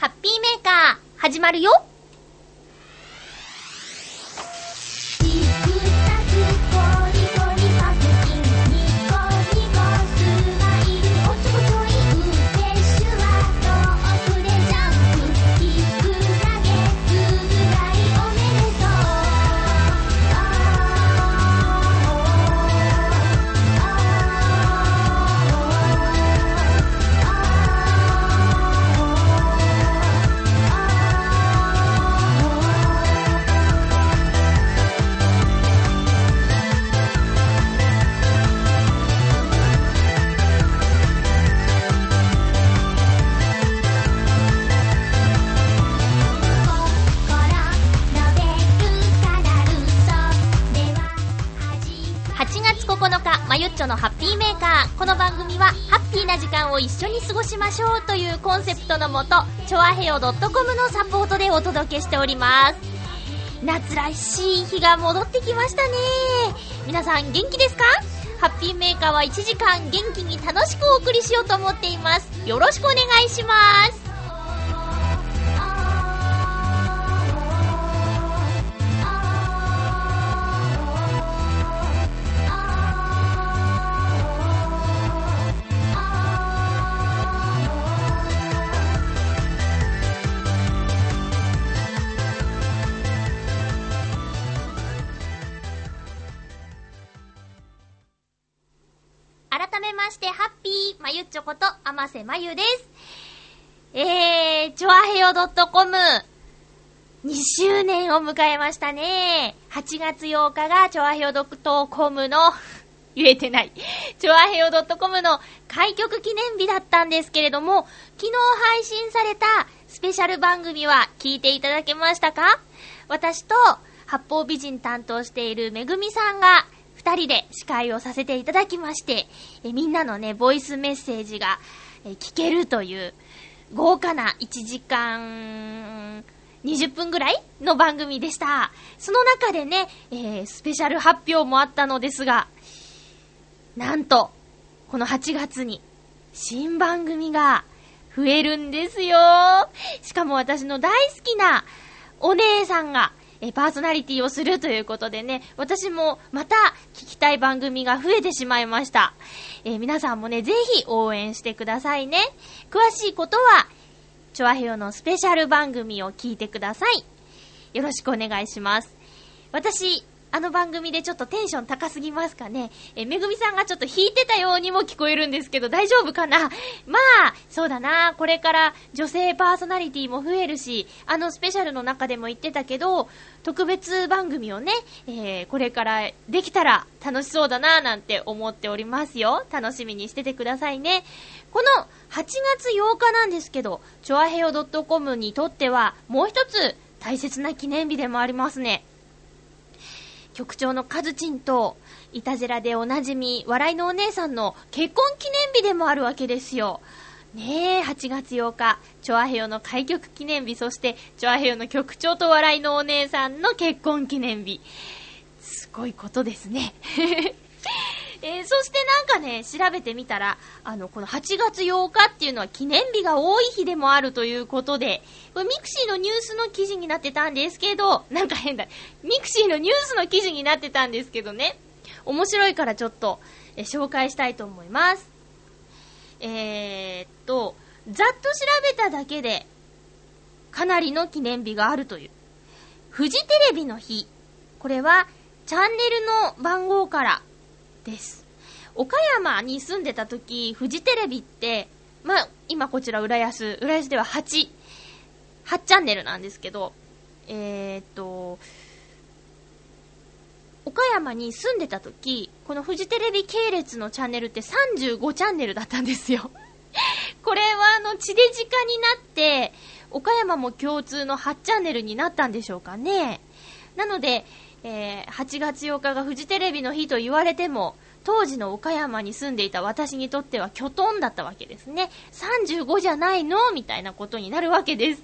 ハッピーメーカー、始まるよ。を一緒に過ごしましょうというコンセプトのもと、ちょあへよ .com のサポートでお届けしております。夏らしい日が戻ってきましたね。皆さん元気ですか？ハッピーメーカーは1時間元気に楽しくお送りしようと思っています。よろしくお願いします。ゆです。えー、ちょあへよ .com、2周年を迎えましたね。8月8日がちょあへよ .com の、言えてない。ちょあへよ .com の開局記念日だったんですけれども、昨日配信されたスペシャル番組は聞いていただけましたか？私と八方美人担当しているめぐみさんが二人で司会をさせていただきまして、えみんなのね、ボイスメッセージがえ聞けるという豪華な1時間20分ぐらいの番組でした。その中でね、えースペシャル発表もあったのですが、なんと、この8月に新番組が増えるんですよ。しかも私の大好きなお姉さんが、えパーソナリティをするということでね、私もまた聞きたい番組が増えてしまいました。え皆さんもね、ぜひ応援してくださいね。詳しいことは、チョアヘヨのスペシャル番組を聞いてください。よろしくお願いします。私、あの番組でちょっとテンション高すぎますかね？え、めぐみさんがちょっと弾いてたようにも聞こえるんですけど、大丈夫かな？まあ、そうだな。これから女性パーソナリティも増えるし、あのスペシャルの中でも言ってたけど、特別番組をね、えーこれからできたら楽しそうだななんて思っておりますよ。楽しみにしててくださいね。この8月8日なんですけど、チョアヘヨ .com にとってはもう一つ大切な記念日でもありますね。局長のカズチンと、いたずらでおなじみ、笑いのお姉さんの結婚記念日でもあるわけですよ。ねえ、8月8日、チョアヘヨの開局記念日、そして、チョアヘヨの局長と笑いのお姉さんの結婚記念日。すごいことですね。えーそしてなんかね、調べてみたら、あの、この8月8日っていうのは記念日が多い日でもあるということで、これ mixi のニュースの記事になってたんですけど、なんか変だ。 mixi のニュースの記事になってたんですけどね、面白いからちょっと、えー紹介したいと思います。えー、っと、ざっと調べただけで、かなりの記念日があるという。フジテレビの日。これは、チャンネルの番号からです。岡山に住んでた時、フジテレビって、まあ、今こちら浦安、浦安では8、8チャンネルなんですけど、えー、っと、岡山に住んでた時、このフジテレビ系列のチャンネルって35チャンネルだったんですよ。これはあの、地デジ化になって、岡山も共通の8チャンネルになったんでしょうかね。なので、えー8月8日がフジテレビの日と言われても、当時の岡山に住んでいた私にとっては巨トンだったわけですね。35じゃないのみたいなことになるわけです。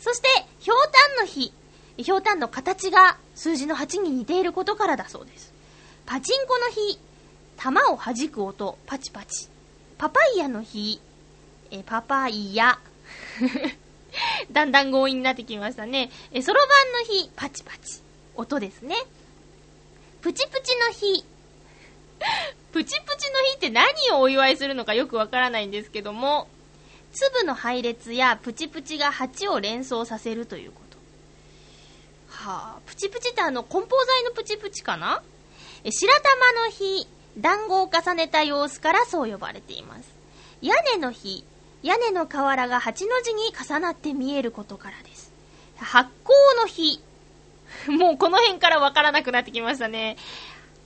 そして、ひょうたんの日。ひょうたんの形が数字の8に似ていることからだそうです。パチンコの日。玉を弾く音、パチパチ。パパイヤの日。え、パパイヤ。だんだん強引になってきましたね。え、そろばんの日、パチパチ。音ですね。プチプチの日。プチプチの日って何をお祝いするのかよくわからないんですけども、粒の配列やプチプチが8を連想させるということ。はあ、プチプチってあの、梱包材のプチプチかな？え白玉の日、団子を重ねた様子からそう呼ばれています。屋根の日、屋根の瓦が8の字に重なって見えることからです。発酵の日、もうこの辺からわからなくなってきましたね。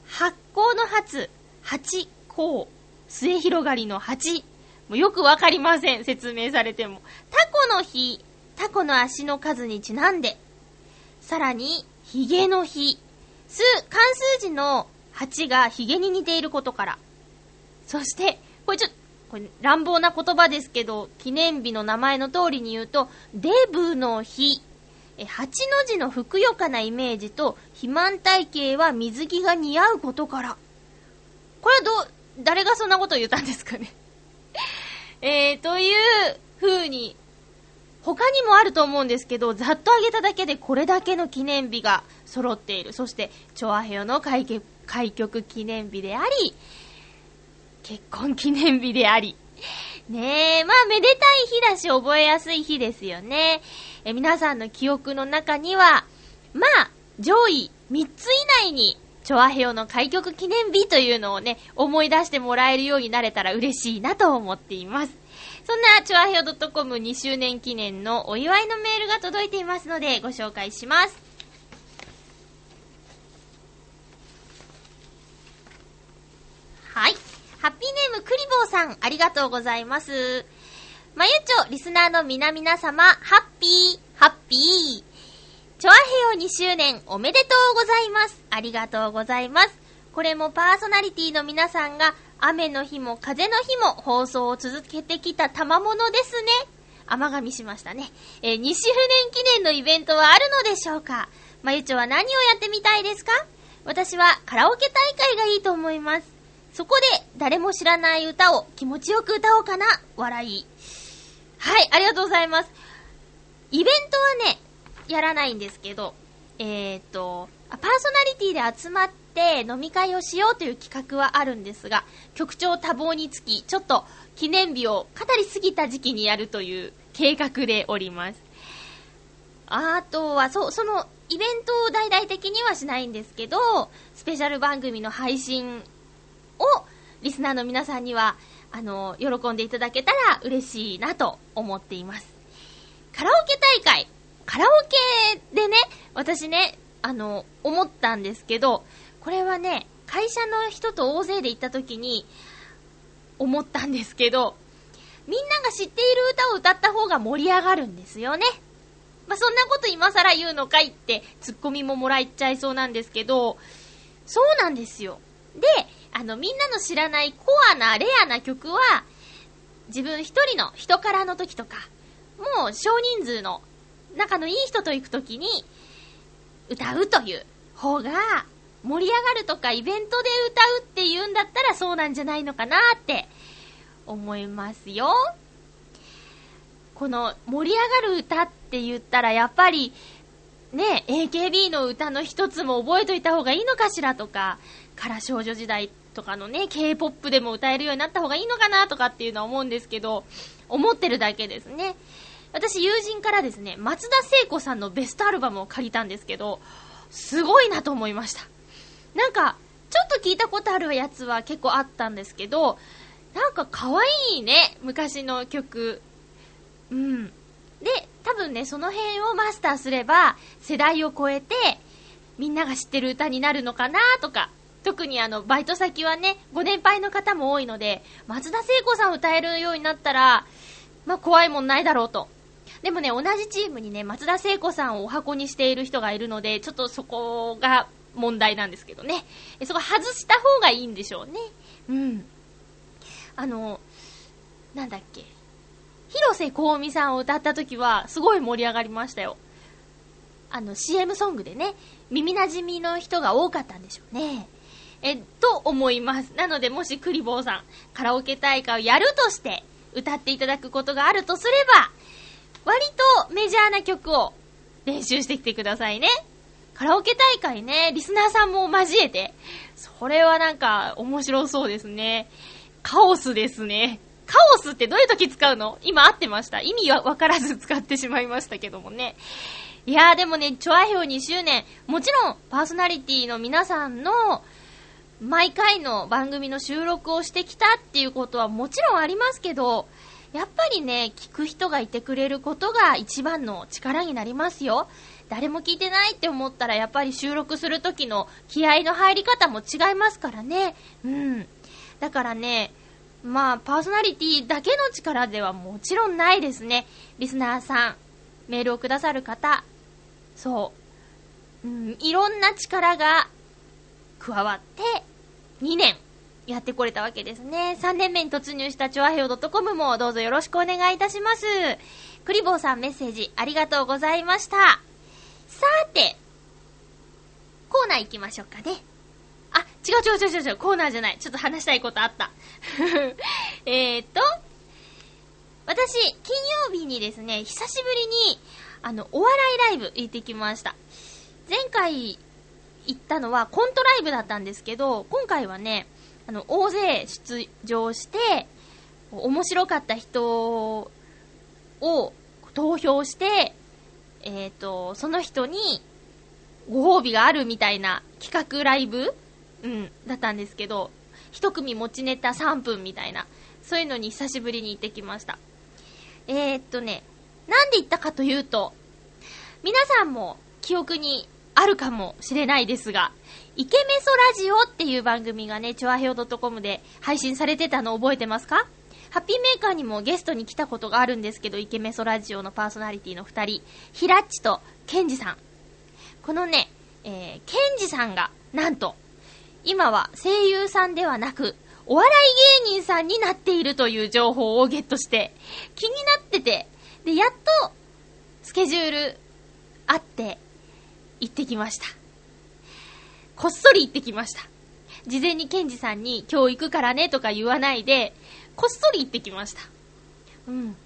発酵の発、八甲、末広がりの八。もうよくわかりません、説明されても。タコの日、タコの足の数にちなんで。さらに、ヒゲの日。数、関数字の8がヒゲに似ていることから。そして、これちょっと、これ乱暴な言葉ですけど、記念日の名前の通りに言うと、デブの日。え、8の字のふくよかなイメージと、肥満体型は水着が似合うことから。これはどう、誰がそんなこと言ったんですかね えー、という風に、他にもあると思うんですけど、ざっと挙げただけでこれだけの記念日が揃っている。そして、チョアヘヨの開局記念日であり、結婚記念日であり。ねえ、まあめでたい日だし覚えやすい日ですよね。え皆さんの記憶の中には、まあ、上位3つ以内にチョアヘヨの開局記念日というのをね、思い出してもらえるようになれたら嬉しいなと思っています。そんな、チョアヘヨ .com2 周年記念のお祝いのメールが届いていますので、ご紹介します。はい。ハッピーネームクリボーさん、ありがとうございます。まゆちょ、リスナーの皆々様、ハッピー、ハッピー。チョアヘヨ2周年おめでとうございます。ありがとうございます。これもパーソナリティの皆さんが雨の日も風の日も放送を続けてきた賜物ですね。甘噛みしましたね。えー、2周年記念のイベントはあるのでしょうかまゆちょは何をやってみたいですか？私はカラオケ大会がいいと思います。そこで誰も知らない歌を気持ちよく歌おうかな。笑い。はい、ありがとうございます。イベントはね、やらないんですけど、えっ、と、パーソナリティで集まって飲み会をしようという企画はあるんですが、局長多忙につき、ちょっと記念日を語りすぎた時期にやるという計画でおります。あとは、そ、その、イベントを大々的にはしないんですけど、スペシャル番組の配信を、リスナーの皆さんには、あの、喜んでいただけたら嬉しいなと思っています。カラオケ大会カラオケでね、私ね、あの、思ったんですけど、これはね、会社の人と大勢で行った時に、思ったんですけど、みんなが知っている歌を歌った方が盛り上がるんですよね。まあ、そんなこと今更言うのかいって、ツッコミももらっちゃいそうなんですけど、そうなんですよ。で、あの、みんなの知らないコアな、レアな曲は、自分一人の人からの時とか、もう少人数の仲のいい人と行くときに、歌うという方が、盛り上がるとかイベントで歌うっていうんだったらそうなんじゃないのかなって思いますよ。この盛り上がる歌って言ったらやっぱりね、AKB の歌の一つも覚えといた方がいいのかしらとか、から少女時代とかのね、K-POP でも歌えるようになった方がいいのかなとかっていうのは思うんですけど、思ってるだけですね。私友人からですね、松田聖子さんのベストアルバムを借りたんですけど、すごいなと思いました。なんか、ちょっと聞いたことあるやつは結構あったんですけど、なんか可愛いね、昔の曲。うん。で、多分ね、その辺をマスターすれば、世代を超えて、みんなが知ってる歌になるのかなとか、特にあの、バイト先はね、ご年配の方も多いので、松田聖子さんを歌えるようになったら、まあ、怖いもんないだろうとでもね、同じチームにね、松田聖子さんをお箱にしている人がいるので、ちょっとそこが問題なんですけどね。そこ外した方がいいんでしょうね。うん。あの、なんだっけ。広瀬香美さんを歌った時は、すごい盛り上がりましたよ。あの、CM ソングでね、耳馴染みの人が多かったんでしょうね。え、と思います。なので、もしクリボーさん、カラオケ大会をやるとして、歌っていただくことがあるとすれば、割とメジャーな曲を練習してきてくださいね。カラオケ大会ね、リスナーさんも交えて、それはなんか面白そうですね。カオスですね。カオスってどういう時使うの？今合ってました？意味はわからず使ってしまいましたけどもね。いやーでもね、チョアヘオ2周年、もちろんパーソナリティの皆さんの毎回の番組の収録をしてきたっていうことはもちろんありますけど、やっぱりね、聞く人がいてくれることが一番の力になりますよ。誰も聞いてないって思ったらやっぱり収録する時の気合の入り方も違いますからね。うん。だからね、まあ、パーソナリティだけの力ではもちろんないですね。リスナーさん、メールをくださる方、そう、うん、いろんな力が加わって、2年やってこれたわけですね。3年目に突入したチョアヘオ .com もどうぞよろしくお願いいたします。クリボーさんメッセージありがとうございました。さて、コーナー行きましょうかね。あ、違う違う違う違う、コーナーじゃない。ちょっと話したいことあった。えっと、私、金曜日にですね、久しぶりに、あの、お笑いライブ行ってきました。前回行ったのはコントライブだったんですけど、今回はね、あの、大勢出場して、面白かった人を投票して、えっ、ー、と、その人にご褒美があるみたいな企画ライブうん、だったんですけど、一組持ちネタ3分みたいな、そういうのに久しぶりに行ってきました。えー、っとね、なんで行ったかというと、皆さんも記憶にあるかもしれないですが、イケメソラジオっていう番組がね、チョアヘオ .com で配信されてたの覚えてますか？ハッピーメーカーにもゲストに来たことがあるんですけど、イケメソラジオのパーソナリティの二人、ヒラッチとケンジさん。このね、えー、ケンジさんが、なんと、今は声優さんではなく、お笑い芸人さんになっているという情報をゲットして、気になってて、で、やっと、スケジュール、あって、行ってきました。こっそり行ってきました。事前にケンジさんに今日行くからねとか言わないで、こっそり行ってきました。うん。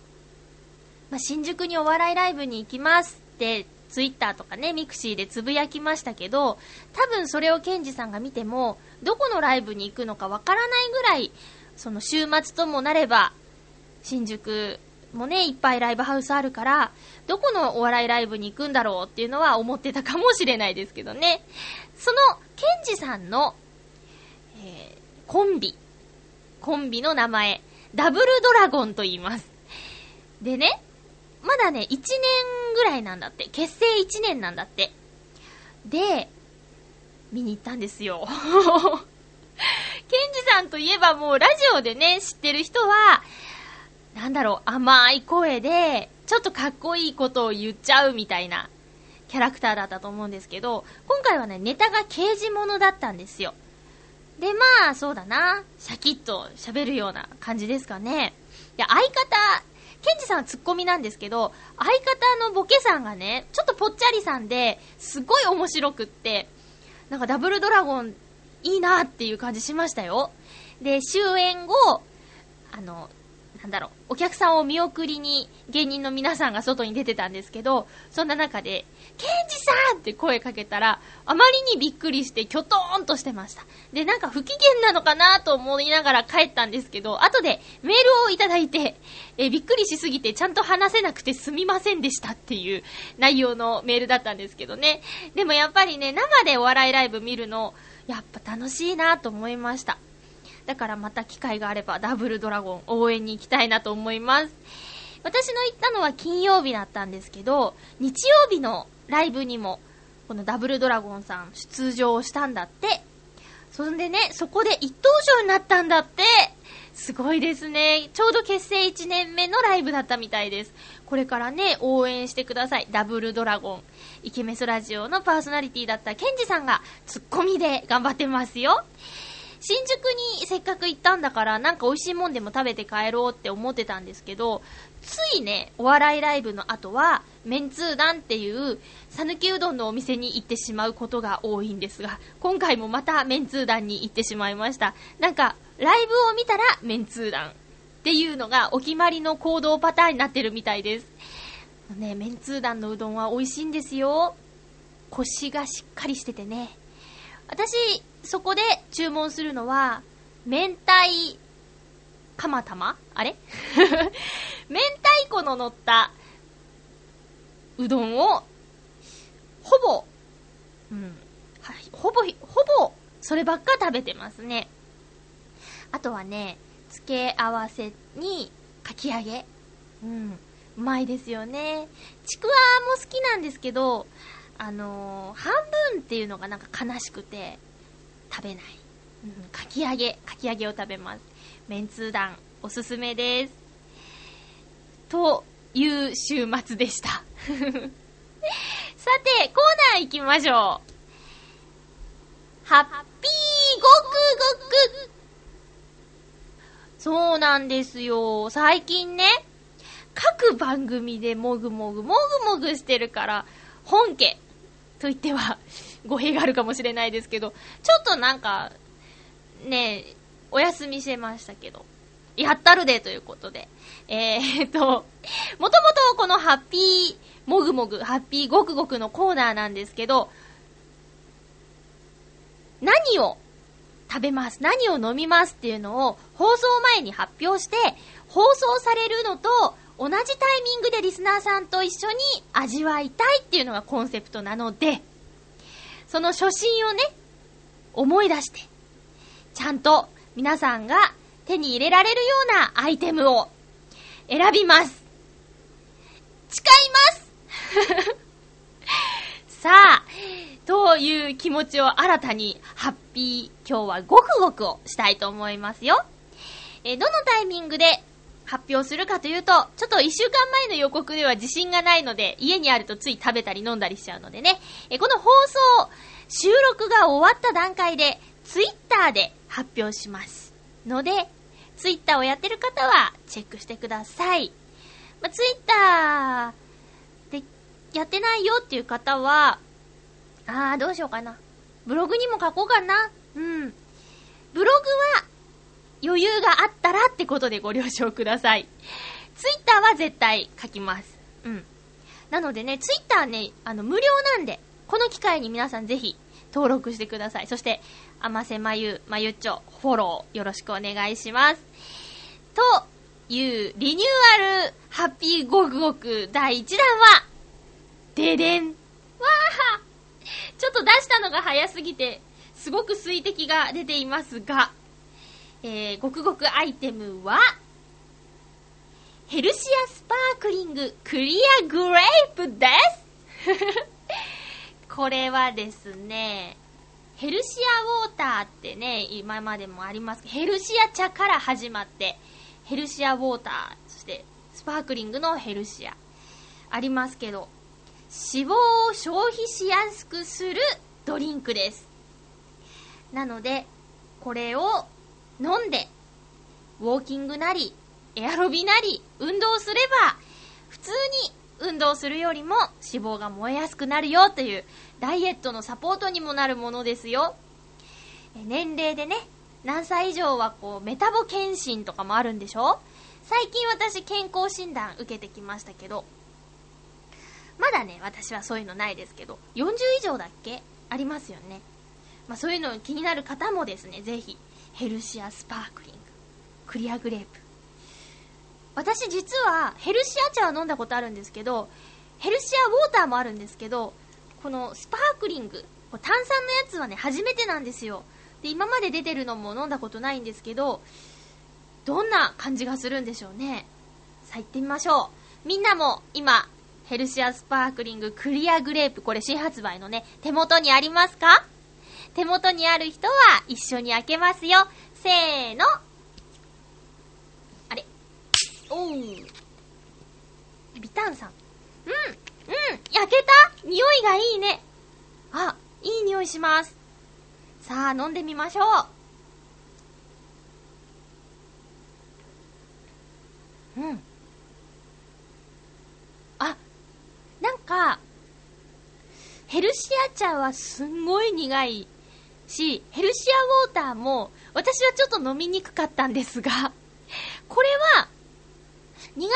まあ、新宿にお笑いライブに行きますって、ツイッターとかね、 mixi でつぶやきましたけど、多分それをケンジさんが見ても、どこのライブに行くのかわからないぐらい、その週末ともなれば、新宿もね、いっぱいライブハウスあるから、どこのお笑いライブに行くんだろうっていうのは思ってたかもしれないですけどね。その、ケンジさんの、えー、コンビ、コンビの名前、ダブルドラゴンと言います。でね、まだね、1年ぐらいなんだって。結成1年なんだって。で、見に行ったんですよ。ケンジさんといえばもうラジオでね、知ってる人は、なんだろう、甘い声で、ちょっとかっこいいことを言っちゃうみたいなキャラクターだったと思うんですけど、今回はね、ネタが刑事物だったんですよ。で、まあ、そうだな。シャキッと喋るような感じですかね。で、相方、ケンジさんはツッコミなんですけど、相方のボケさんがね、ちょっとぽっちゃりさんで、すごい面白くって、なんかダブルドラゴンいいなっていう感じしましたよ。で、終演後、あの、なんだろう、お客さんを見送りに芸人の皆さんが外に出てたんですけど、そんな中で、ケンジさんって声かけたら、あまりにびっくりしてキョトーンとしてました。で、なんか不機嫌なのかなと思いながら帰ったんですけど、後でメールをいただいて、えびっくりしすぎてちゃんと話せなくてすみませんでしたっていう内容のメールだったんですけどね。でもやっぱりね、生でお笑いライブ見るの、やっぱ楽しいなと思いました。だからまた機会があればダブルドラゴン応援に行きたいなと思います。私の行ったのは金曜日だったんですけど、日曜日のライブにも、このダブルドラゴンさん出場したんだって。そんでね、そこで一等賞になったんだって。すごいですね。ちょうど結成1年目のライブだったみたいです。これからね、応援してください。ダブルドラゴン。イケメスラジオのパーソナリティだったケンジさんがツッコミで頑張ってますよ。新宿にせっかく行ったんだから、なんか美味しいもんでも食べて帰ろうって思ってたんですけど、ついね、お笑いライブの後は、メンツー団っていう、讃岐うどんのお店に行ってしまうことが多いんですが、今回もまたメンツー団に行ってしまいました。なんか、ライブを見たらメンツー団っていうのがお決まりの行動パターンになってるみたいです。ね、メンツー団のうどんは美味しいんですよ。コシがしっかりしててね。私、そこで注文するのは、明太、釜玉？あれ？明太子の乗ったうどんを、ほぼ、うん、ほぼ、ほぼ、そればっか食べてますね。あとはね、付け合わせに、かき揚げ。うん、うまいですよね。ちくわも好きなんですけど、あのー、半分っていうのがなんか悲しくて、食べない。うん、かき揚げ、かき揚げを食べます。めんつう団、おすすめです。という週末でした。さて、コーナー行きましょう。ハッピーごくごくそうなんですよ。最近ね、各番組でもぐもぐもぐもぐしてるから、本家と言っては語弊があるかもしれないですけど、ちょっとなんか、ね、お休みしてましたけど、やったるでということで。えー、っと、もともとこのハッピーもぐもぐ、ハッピーごくごくのコーナーなんですけど、何を食べます、何を飲みますっていうのを放送前に発表して、放送されるのと同じタイミングでリスナーさんと一緒に味わいたいっていうのがコンセプトなので、その初心をね、思い出して、ちゃんと皆さんが手に入れられるようなアイテムを選びます。誓います さあ、という気持ちを新たにハッピー、今日はごくごくをしたいと思いますよ。えどのタイミングで発表するかというと、ちょっと一週間前の予告では自信がないので、家にあるとつい食べたり飲んだりしちゃうのでね、えこの放送、収録が終わった段階で、ツイッターで発表します。ので、ツイッターをやってる方はチェックしてください。まあ、ツイッターでやってないよっていう方は、あー、どうしようかな。ブログにも書こうかな。うん。ブログは余裕があったらってことでご了承ください。ツイッターは絶対書きます。うん。なのでね、ツイッターね、あの、無料なんで、この機会に皆さんぜひ登録してください。そして、あませまゆ、まゆっちょ、フォローよろしくお願いします。というリニューアルハッピーゴクゴク第1弾は、ででん。わーちょっと出したのが早すぎて、すごく水滴が出ていますが、えー、ごくごくアイテムは、ヘルシアスパークリングクリアグレープです。これはですね、ヘルシアウォーターってね、今までもあります。けど、ヘルシア茶から始まって、ヘルシアウォーター、そしてスパークリングのヘルシア、ありますけど、脂肪を消費しやすくするドリンクです。なので、これを飲んで、ウォーキングなり、エアロビなり、運動すれば、普通に運動するよりも脂肪が燃えやすくなるよというダイエットのサポートにもなるものですよ。年齢でね、何歳以上はこうメタボ検診とかもあるんでしょ？最近私健康診断受けてきましたけど、まだね、私はそういうのないですけど、40以上だっけ？ありますよね。まあそういうの気になる方もですね、ぜひ、ヘルシアスパークリング、クリアグレープ、私実はヘルシア茶は飲んだことあるんですけど、ヘルシアウォーターもあるんですけど、このスパークリング、炭酸のやつはね、初めてなんですよ。で、今まで出てるのも飲んだことないんですけど、どんな感じがするんでしょうね。さあ行ってみましょう。みんなも今、ヘルシアスパークリングクリアグレープ、これ新発売のね、手元にありますか？手元にある人は一緒に開けますよ。せーの。あれおう。ビタンさん。うん、うん、焼けた匂いがいいね。あ、いい匂いします。さあ、飲んでみましょう。うん。あ、なんか、ヘルシア茶はすんごい苦いし、ヘルシアウォーターも私はちょっと飲みにくかったんですが、これは苦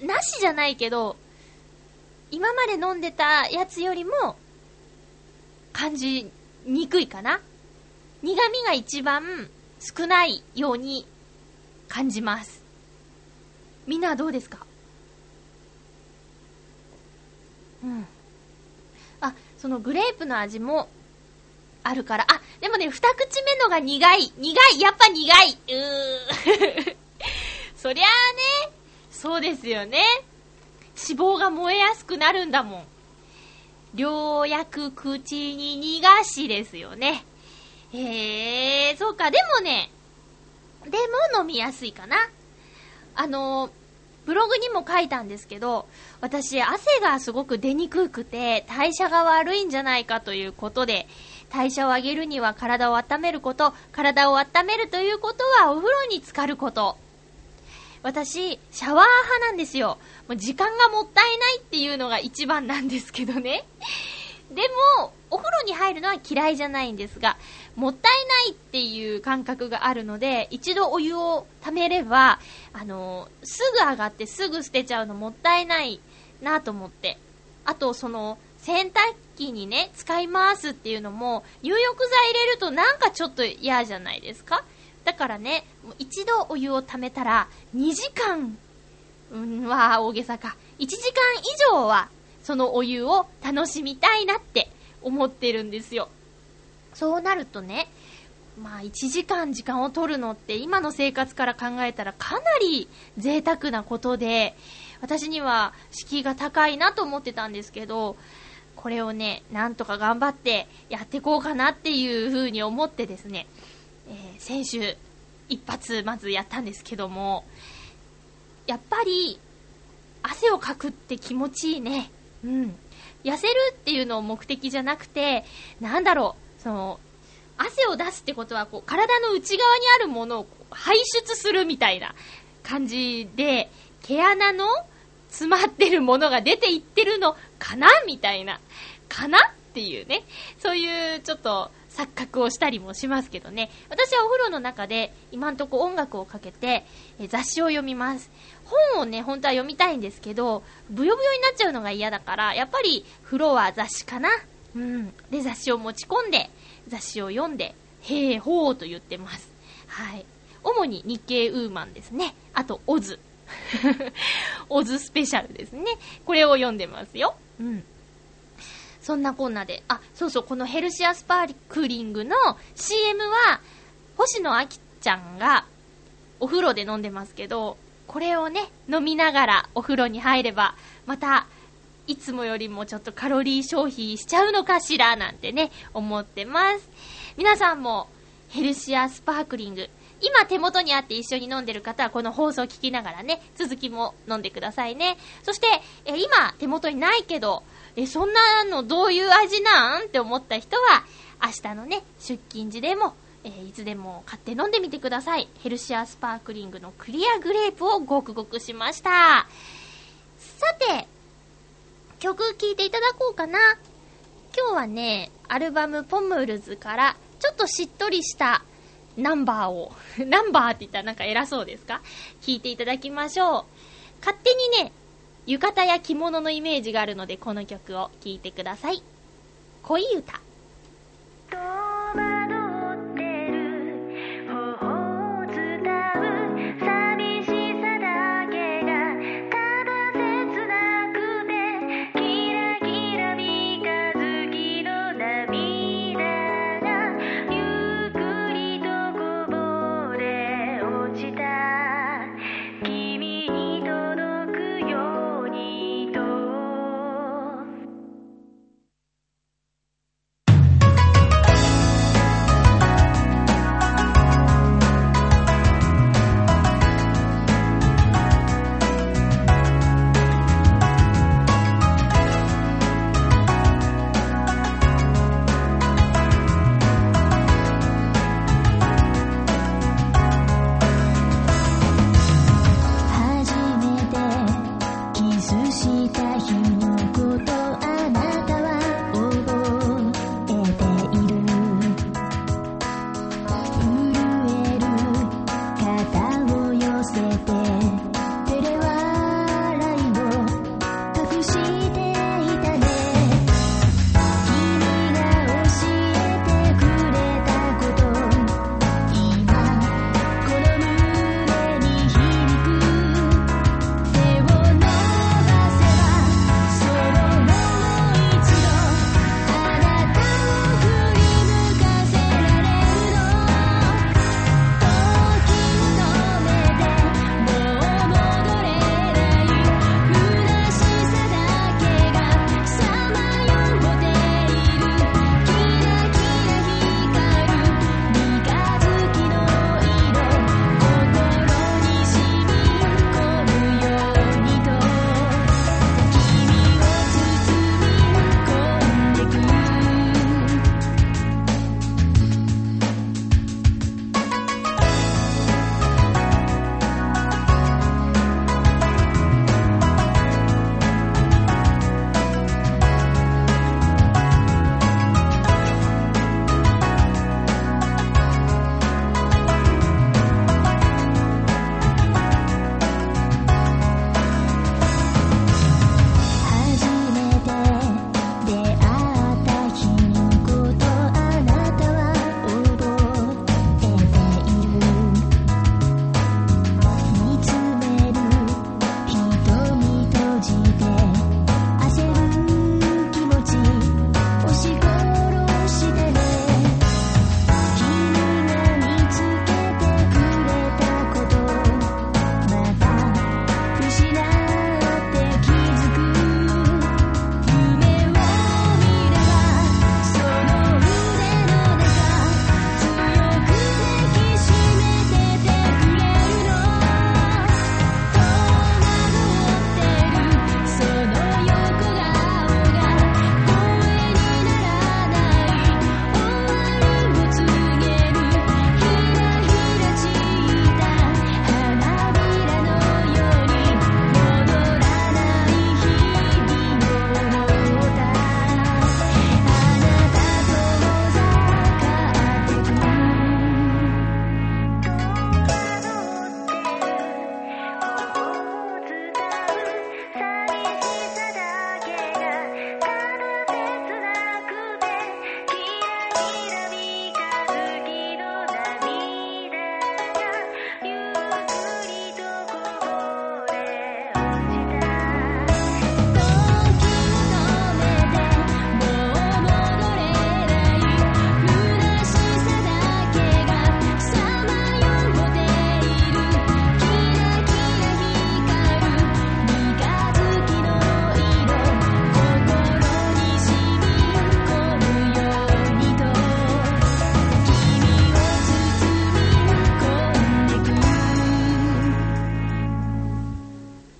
味なしじゃないけど、今まで飲んでたやつよりも、感じにくいかな。苦味が一番少ないように感じます。みんなはどうですか？うん。あ、そのグレープの味もあるから。あ、でもね、二口目のが苦い。苦い。やっぱ苦い。うー。そりゃあね、そうですよね。脂肪が燃えやすくなるんだもん。良薬口に逃がしですよね。へえ、そうか。でもね、でも飲みやすいかな。あの、ブログにも書いたんですけど、私、汗がすごく出にくくて、代謝が悪いんじゃないかということで、代謝を上げるには体を温めること、体を温めるということはお風呂に浸かること。私、シャワー派なんですよ。もう時間がもったいないっていうのが一番なんですけどね。でも、お風呂に入るのは嫌いじゃないんですが、もったいないっていう感覚があるので、一度お湯を溜めれば、あのー、すぐ上がってすぐ捨てちゃうのもったいないなと思って。あと、その、洗濯機にね、使いますっていうのも、入浴剤入れるとなんかちょっと嫌じゃないですか？だからね、一度お湯を溜めたら、2時間、うんは大げさか、1時間以上は、そのお湯を楽しみたいなって思ってるんですよ。そうなるとね、まあ1時間時間を取るのって今の生活から考えたらかなり贅沢なことで、私には敷居が高いなと思ってたんですけど、これをね、なんとか頑張ってやっていこうかなっていう風に思ってですね、えー、先週一発まずやったんですけども、やっぱり汗をかくって気持ちいいね。うん。痩せるっていうのを目的じゃなくて、なんだろう、その、汗を出すってことは、こう、体の内側にあるものを排出するみたいな感じで、毛穴の詰まってるものが出ていってるのかなみたいな。かなっていうね。そういうちょっと錯覚をしたりもしますけどね。私はお風呂の中で今んとこ音楽をかけて、え雑誌を読みます。本をね、本当は読みたいんですけど、ブヨブヨになっちゃうのが嫌だから、やっぱり風呂は雑誌かな。うん。で、雑誌を持ち込んで、雑誌を読んで、へーほーと言ってます。はい。主に日経ウーマンですね。あと、オズ。オズスペシャルですね。これを読んでますよ。うん。そんなこんなで、あ、そうそう、このヘルシアスパークリングの CM は、星野あきちゃんがお風呂で飲んでますけど、これをね、飲みながらお風呂に入れば、また、いつもよりもちょっとカロリー消費しちゃうのかしら、なんてね、思ってます。皆さんも、ヘルシアスパークリング、今手元にあって一緒に飲んでる方はこの放送を聞きながらね、続きも飲んでくださいね。そして、え今手元にないけど、え、そんなのどういう味なん？って思った人は、明日のね、出勤時でも、えー、いつでも買って飲んでみてください。ヘルシアスパークリングのクリアグレープをごくごくしました。さて、曲聴いていただこうかな。今日はね、アルバムポムルズから、ちょっとしっとりしたナンバーを、ナンバーって言ったらなんか偉そうですか？聴いていただきましょう。勝手にね、浴衣や着物のイメージがあるのでこの曲を聴いてください。恋歌。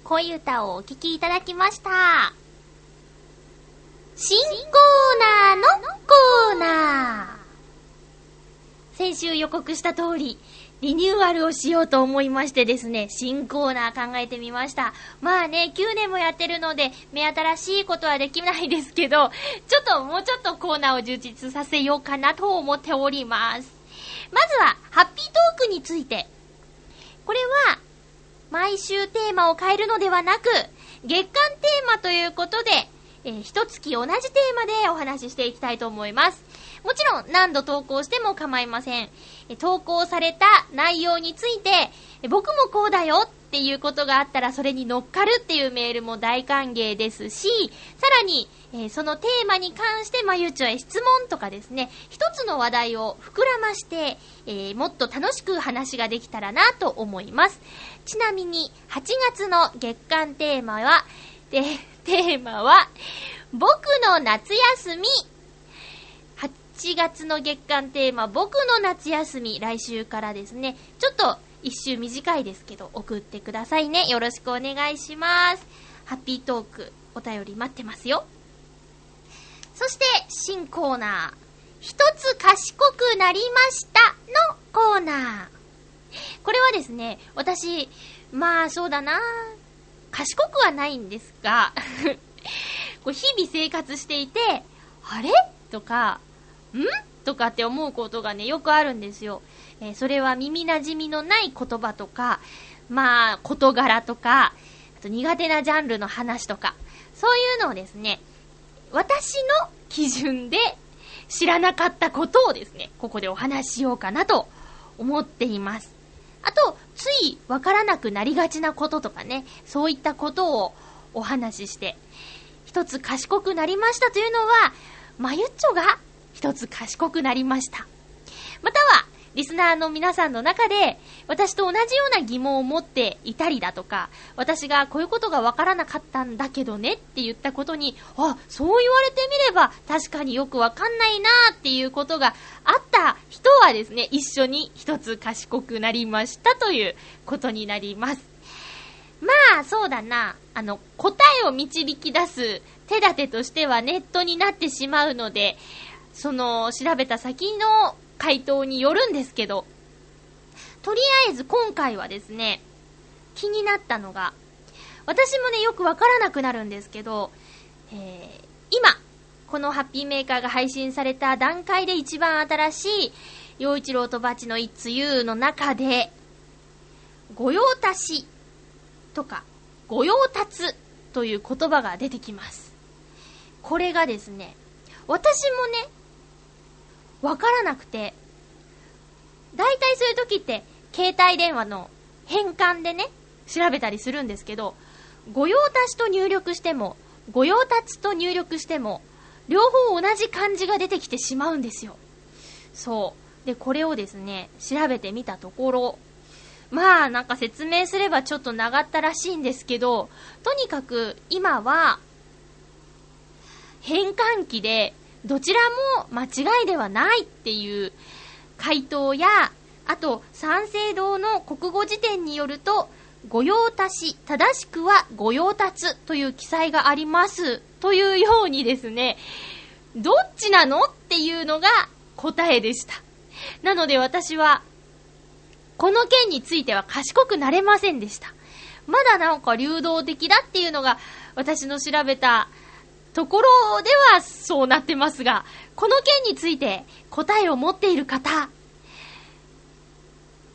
恋歌をお聴きいただきました。新コーナーのコーナー。先週予告した通り、リニューアルをしようと思いましてですね、新コーナー考えてみました。まあね、9年もやってるので、目新しいことはできないですけど、ちょっともうちょっとコーナーを充実させようかなと思っております。まずは、ハッピートークについて。これは、毎週テーマを変えるのではなく、月間テーマということで、えー、一月同じテーマでお話ししていきたいと思います。もちろん何度投稿しても構いません。投稿された内容について、僕もこうだよっていうことがあったらそれに乗っかるっていうメールも大歓迎ですし、さらに、えー、そのテーマに関してまゆちょへ質問とかですね、一つの話題を膨らまして、えー、もっと楽しく話ができたらなと思います。ちなみに、8月の月間テーマは、で、テーマは、僕の夏休み7月の月間テーマ、僕の夏休み、来週からですね、ちょっと一周短いですけど、送ってくださいね。よろしくお願いします。ハッピートーク、お便り待ってますよ。そして、新コーナー、一つ賢くなりましたのコーナー。これはですね、私、まあそうだな賢くはないんですが こう日々生活していて、あれ？とか、ん？とかって思うことがね、よくあるんですよ。えー、それは耳馴染みのない言葉とか、まあ、事柄とか、あと苦手なジャンルの話とか、そういうのをですね、私の基準で知らなかったことをですね、ここでお話ししようかなと思っています。あと、ついわからなくなりがちなこととかね、そういったことをお話しして、一つ賢くなりましたというのは、まゆっちょが一つ賢くなりました。または、リスナーの皆さんの中で、私と同じような疑問を持っていたりだとか、私がこういうことがわからなかったんだけどねって言ったことに、あ、そう言われてみれば確かによくわかんないなっていうことがあった人はですね、一緒に一つ賢くなりましたということになります。まあ、そうだな。あの、答えを導き出す手立てとしてはネットになってしまうので、その、調べた先の回答によるんですけど、とりあえず今回はですね、気になったのが、私もね、よくわからなくなるんですけど、えー、今、このハッピーメーカーが配信された段階で一番新しい、陽一郎とバチの一通の中で、御用達とか、御用達という言葉が出てきます。これがですね、私もね、わからなくて、大体そういう時って、携帯電話の変換でね、調べたりするんですけど、御用達と入力しても、御用達と入力しても、両方同じ漢字が出てきてしまうんですよ。そう。で、これをですね、調べてみたところ、まあ、なんか説明すればちょっと長ったらしいんですけど、とにかく今は、変換器でどちらも間違いではないっていう回答や、あと、三省堂の国語辞典によると、御用達、正しくは御用達という記載があります。というようにですね、どっちなのっていうのが答えでした。なので私は、この件については賢くなれませんでした。まだなんか流動的だっていうのが私の調べたところではそうなってますが、この件について答えを持っている方、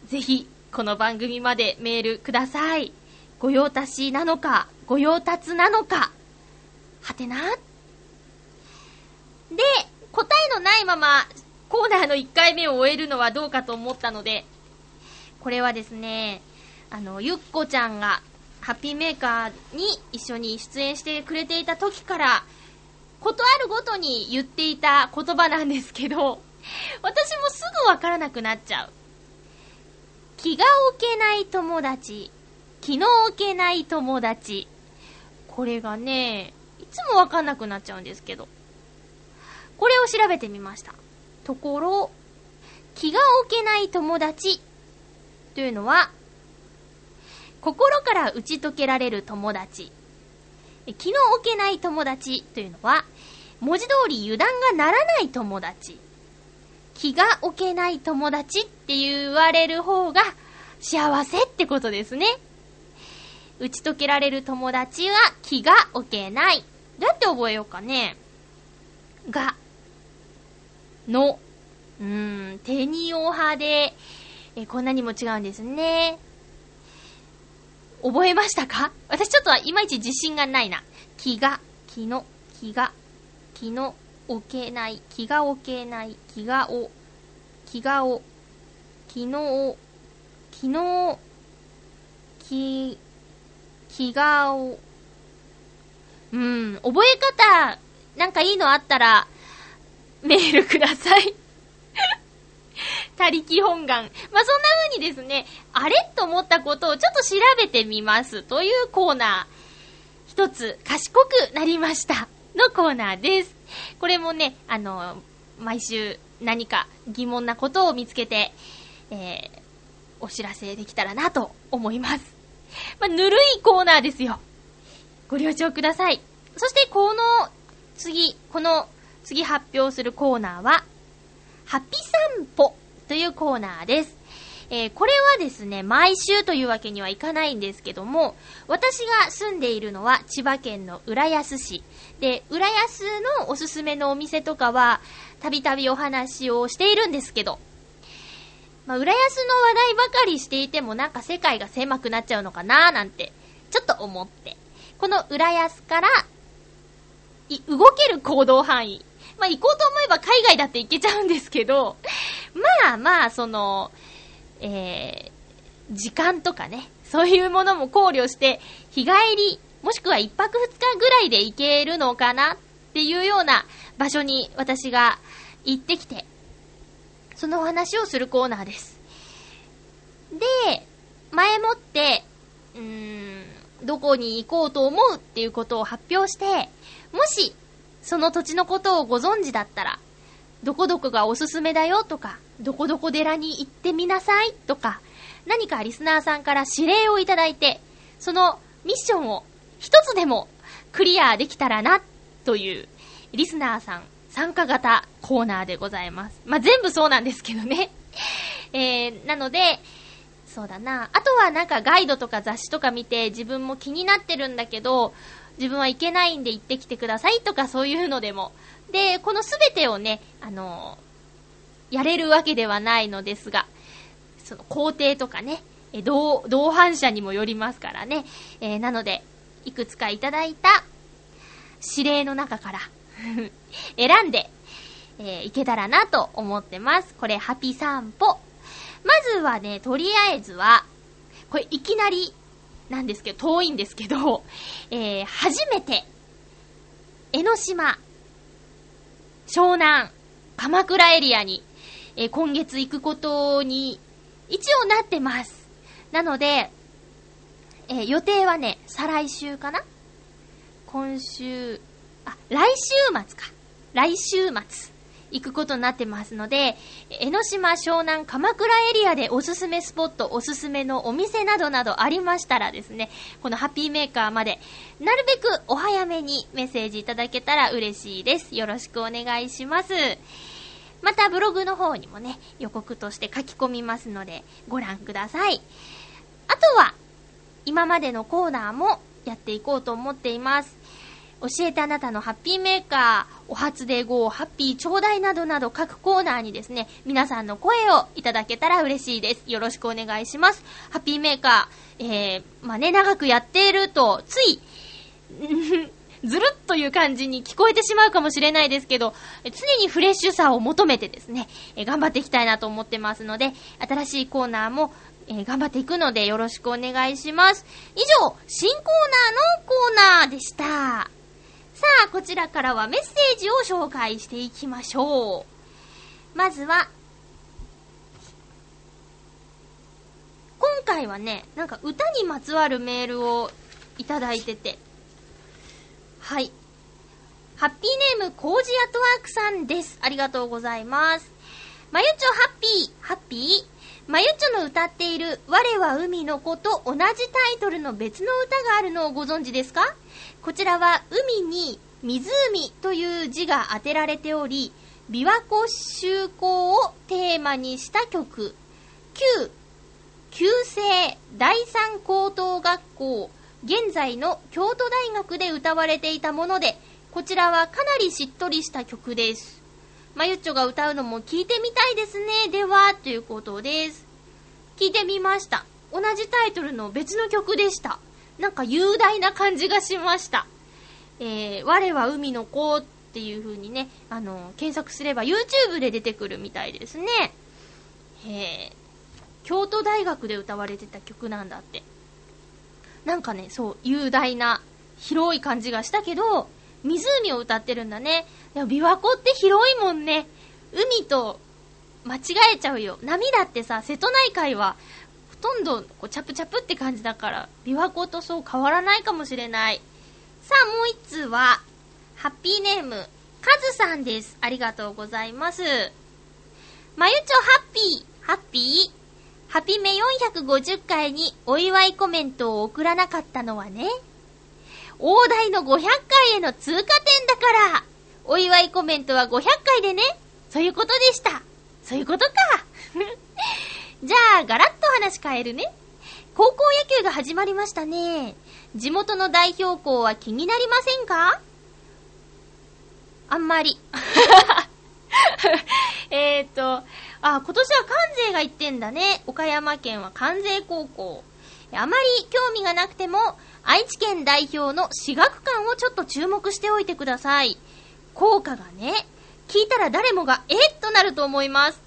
ぜひ、この番組までメールください。御用達なのか、御用達なのか、はてな。で、答えのないまま、コーナーの1回目を終えるのはどうかと思ったので、これはですね、あの、ゆっこちゃんがハッピーメーカーに一緒に出演してくれていた時から、ことあるごとに言っていた言葉なんですけど、私もすぐわからなくなっちゃう。気が置けない友達、気の置けない友達。これがね、いつもわかんなくなっちゃうんですけど。これを調べてみました。ところ、気が置けない友達というのは、心から打ち解けられる友達。気の置けない友達というのは、文字通り油断がならない友達。気が置けない友達って言われる方が幸せってことですね。打ち解けられる友達は気が置けない。どうやって覚えようかね。が、の、うーん、手に用派で、え、こんなにも違うんですね。覚えましたか？私ちょっとはいまいち自信がないな。気が、気の、気が、気の置けない、気が置けない、気がお、気がお、気の気の気、気がお、うん、覚え方、なんかいいのあったら、メールください。他力本願。まあ、そんな風にですね、あれと思ったことをちょっと調べてみますというコーナー。一つ賢くなりましたのコーナーです。これもね、あの、毎週何か疑問なことを見つけて、えー、お知らせできたらなと思います。まあ、ぬるいコーナーですよ。ご了承ください。そして、この次、この次発表するコーナーは、ハピ散歩というコーナーです。えー、これはですね、毎週というわけにはいかないんですけども、私が住んでいるのは千葉県の浦安市。で、浦安のおすすめのお店とかは、たびたびお話をしているんですけど、まあ、浦安の話題ばかりしていてもなんか世界が狭くなっちゃうのかなーなんて、ちょっと思って。この浦安から、動ける行動範囲。まあ、行こうと思えば海外だって行けちゃうんですけど、まあまあ、その、えー、時間とかね、そういうものも考慮して、日帰り、もしくは一泊二日ぐらいで行けるのかなっていうような場所に私が行ってきて、そのお話をするコーナーです。で、前もって、うーん、どこに行こうと思うっていうことを発表して、もし、その土地のことをご存知だったら、どこどこがおすすめだよとか、どこどこ寺に行ってみなさいとか、何かリスナーさんから指令をいただいて、そのミッションを一つでもクリアできたらな、というリスナーさん参加型コーナーでございます。まあ、全部そうなんですけどね。えー、なので、そうだな。あとはなんかガイドとか雑誌とか見て自分も気になってるんだけど、自分は行けないんで行ってきてくださいとかそういうのでもで、このすべてをね、あのー、やれるわけではないのですが、その工程とかね、え同、同伴者にもよりますからね。えー、なので、いくつかいただいた指令の中から 選んで、えー、いけたらなと思ってます。これ、ハピ散歩。まずはね、とりあえずは、これいきなりなんですけど、遠いんですけど、えー、初めて、江ノ島、湘南、鎌倉エリアに、えー、今月行くことに、一応なってます。なので、えー、予定はね、再来週かな？今週、あ、来週末か。来週末。行くことになってますので、江ノ島、湘南、鎌倉エリアでおすすめスポット、おすすめのお店などなどありましたらですね、このハッピーメーカーまで、なるべくお早めにメッセージいただけたら嬉しいです。よろしくお願いします。またブログの方にもね、予告として書き込みますので、ご覧ください。あとは、今までのコーナーもやっていこうと思っています。教えてあなたのハッピーメーカー、お初で GO、ハッピーちょうだいなどなど各コーナーにですね、皆さんの声をいただけたら嬉しいです。よろしくお願いします。ハッピーメーカー、えー、まあね、長くやっていると、つい、ずるっという感じに聞こえてしまうかもしれないですけど、常にフレッシュさを求めてですね、え頑張っていきたいなと思ってますので、新しいコーナーも、え、頑張っていくのでよろしくお願いします。以上、新コーナーのコーナーでした。さあ、こちらからはメッセージを紹介していきましょう。まずは、今回はね、なんか歌にまつわるメールをいただいてて、はい。ハッピーネーム、コージアトワークさんです。ありがとうございます。まゆちょハッピー、ハッピー？まゆっちょの歌っている我は海の子と同じタイトルの別の歌があるのをご存知ですか？こちらは海に湖という字が当てられており、琵琶湖修行をテーマにした曲、旧、旧制第三高等学校、現在の京都大学で歌われていたもので、こちらはかなりしっとりした曲です。まゆっちょが歌うのも聞いてみたいですね。では、ということです。聞いてみました。同じタイトルの別の曲でした。なんか雄大な感じがしました。えー、我は海の子っていう風にね、あの、検索すれば YouTube で出てくるみたいですね。へえ、京都大学で歌われてた曲なんだって。なんかね、そう、雄大な、広い感じがしたけど、湖を歌ってるんだね。でも琵琶湖って広いもんね。海と間違えちゃうよ。波だってさ、瀬戸内海は、とんどこうチャプチャプって感じだから、琵琶湖とそう変わらないかもしれない。さあ、もう一通は、ハッピーネーム、カズさんです。ありがとうございます。まゆちょハッピー、ハッピー？ハピメ450回にお祝いコメントを送らなかったのはね、大台の500回への通過点だから、お祝いコメントは500回でね、そういうことでした。そういうことか。じゃあ、ガラッと話変えるね。高校野球が始まりましたね。地元の代表校は気になりませんか？あんまり。えっと、あ、今年は関西が行ってんだね。岡山県は関西高校。あまり興味がなくても、愛知県代表の私学館をちょっと注目しておいてください。効果がね、聞いたら誰もがえっ？となると思います。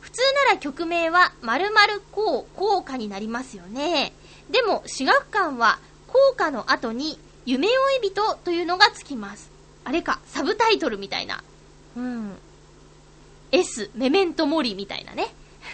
普通なら曲名は〇〇効、効果になりますよね。でも、私学館は効果の後に、夢追い人というのがつきます。あれか、サブタイトルみたいな。うん。S、メメントモリみたいなね。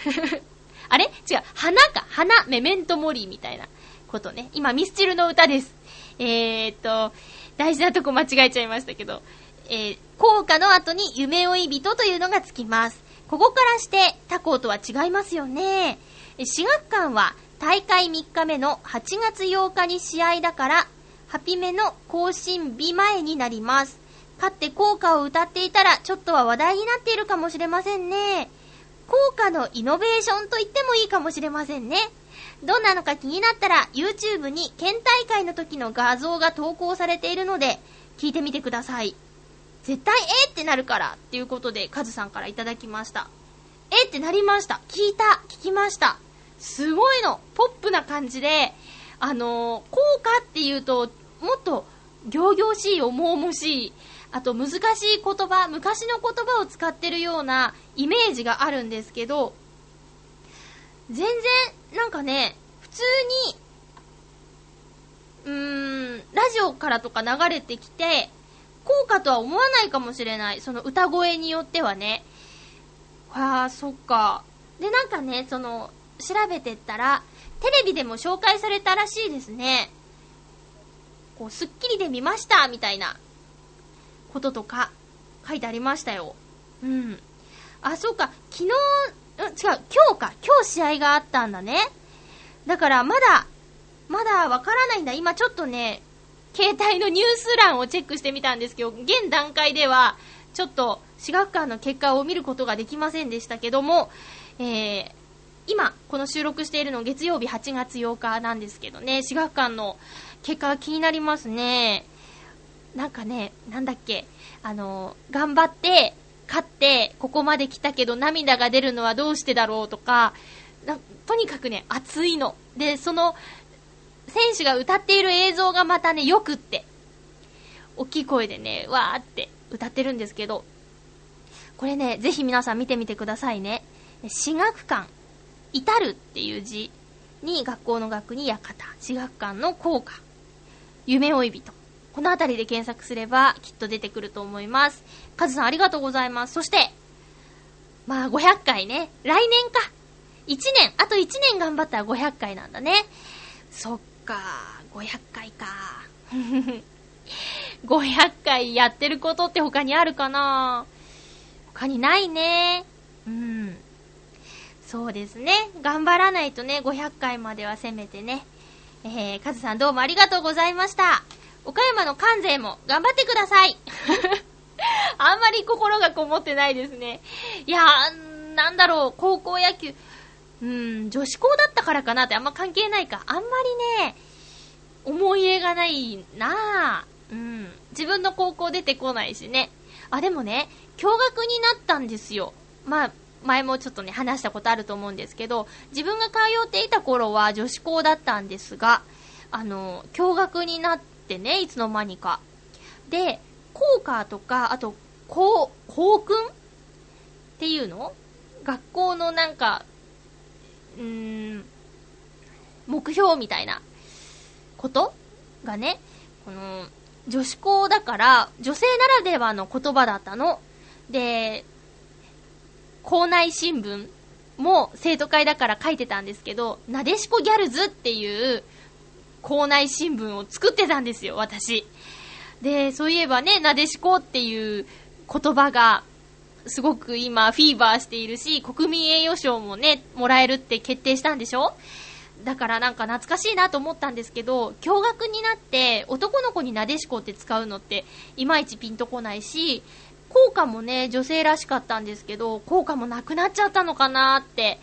あれ？違う、花か、花、メメントモリみたいなことね。今、ミスチルの歌です。えー、っと、大事なとこ間違えちゃいましたけど、えー、効果の後に夢追い人というのがつきます。ここからして他校とは違いますよね。私学館は大会3日目の8月8日に試合だから、ハピメの更新日前になります。勝って効果を歌っていたら、ちょっとは話題になっているかもしれませんね。効果のイノベーションと言ってもいいかもしれませんね。どんなのか気になったら、YouTube に県大会の時の画像が投稿されているので、聞いてみてください。絶対えーってなるから、っていうことで、カズさんからいただきました。えってなりました。聞いた。聞きました。すごいの。ポップな感じで、あのー、効果っていうと、もっと、行々しい、重々しい、あと難しい言葉、昔の言葉を使ってるようなイメージがあるんですけど、全然、なんかね、普通に、うーん、ラジオからとか流れてきて、効果とは思わないかもしれない。その歌声によってはね。わあ、そっか。で、なんかね、その、調べてったら、テレビでも紹介されたらしいですね。こう、スッキリで見ました、みたいな、こととか、書いてありましたよ。うん。あ、そうか、昨日、うん、違う、今日か、今日試合があったんだね。だから、まだ、まだわからないんだ。今ちょっとね、携帯のニュース欄をチェックしてみたんですけど、現段階では、ちょっと、私学館の結果を見ることができませんでしたけども、えー、今、この収録しているの月曜日8月8日なんですけどね、私学館の結果が気になりますね。なんかね、なんだっけ、あの、頑張って、勝って、ここまで来たけど涙が出るのはどうしてだろうとか、とにかくね、熱いの。で、その、選手が歌っている映像がまたね、よくって、大きい声でね、わーって歌ってるんですけど、これね、ぜひ皆さん見てみてくださいね。私学館至るっていう字に学校の学に館、私学館の校歌、夢追い人。この辺りで検索すればきっと出てくると思います。カズさんありがとうございます。そして、まあ500回ね、来年か。1年、あと1年頑張ったら500回なんだね。そっか、500回か。500回やってることって他にあるかな？他にないね。うん。そうですね。頑張らないとね、500回まではせめてね。えー、カズさんどうもありがとうございました。岡山の関税も頑張ってください。あんまり心がこもってないですね。いやー、なんだろう、高校野球、うん、女子校だったからかなってあんま関係ないか。あんまりね、思い入れがないなぁ。うん。自分の高校出てこないしね。あ、でもね、驚愕になったんですよ。まあ、前もちょっとね、話したことあると思うんですけど、自分が通っていた頃は女子校だったんですが、あの、驚愕になってね、いつの間にか。で、校歌とか、あと、校、校訓っていうの？学校のなんか、うーん、目標みたいなこと？がね、この、女子校だから、女性ならではの言葉だったの。で、校内新聞も生徒会だから書いてたんですけど、なでしこギャルズっていう校内新聞を作ってたんですよ、私。で、そういえばね、なでしこっていう言葉が、すごく今、フィーバーしているし、国民栄誉賞もね、もらえるって決定したんでしょ？だからなんか懐かしいなと思ったんですけど、驚愕になって、男の子になでしこって使うのって、いまいちピンとこないし、効果もね、女性らしかったんですけど、効果もなくなっちゃったのかなって、